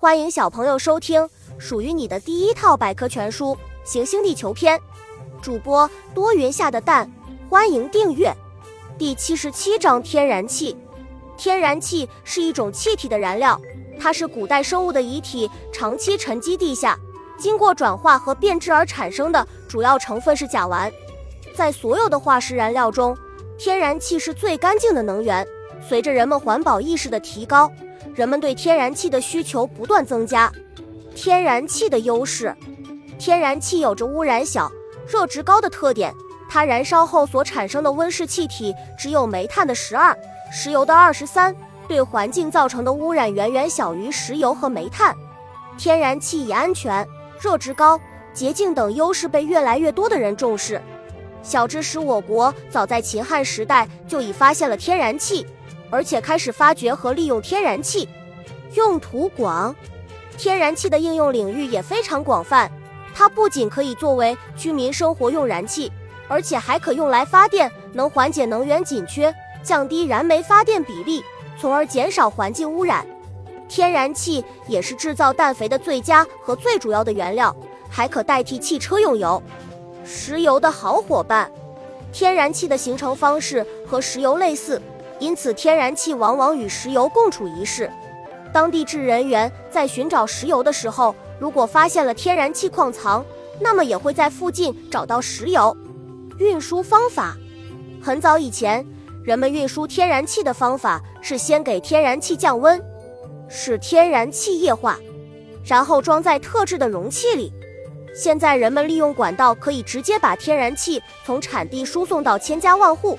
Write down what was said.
欢迎小朋友收听属于你的第一套百科全书《行星地球篇》，主播多云下的蛋，欢迎订阅。第七十七章：天然气。天然气是一种气体的燃料，它是古代生物的遗体长期沉积地下，经过转化和变质而产生的，主要成分是甲烷。在所有的化石燃料中，天然气是最干净的能源。随着人们环保意识的提高，人们对天然气的需求不断增加。天然气的优势：天然气有着污染小、热值高的特点，它燃烧后所产生的温室气体只有煤炭的十二、石油的二十三，对环境造成的污染远远小于石油和煤炭。天然气以安全、热值高、洁净等优势被越来越多的人重视。小知识：我国早在秦汉时代就已发现了天然气。而且开始发掘和利用天然气，用途广，天然气的应用领域也非常广泛。它不仅可以作为居民生活用燃气，而且还可用来发电，能缓解能源紧缺，降低燃煤发电比例，从而减少环境污染。天然气也是制造氮肥的最佳和最主要的原料，还可代替汽车用油。石油的好伙伴，天然气的形成方式和石油类似。因此，天然气往往与石油共处一室。当地质人员在寻找石油的时候，如果发现了天然气矿藏，那么也会在附近找到石油。运输方法：很早以前，人们运输天然气的方法是先给天然气降温，使天然气液化，然后装在特制的容器里。现在，人们利用管道可以直接把天然气从产地输送到千家万户。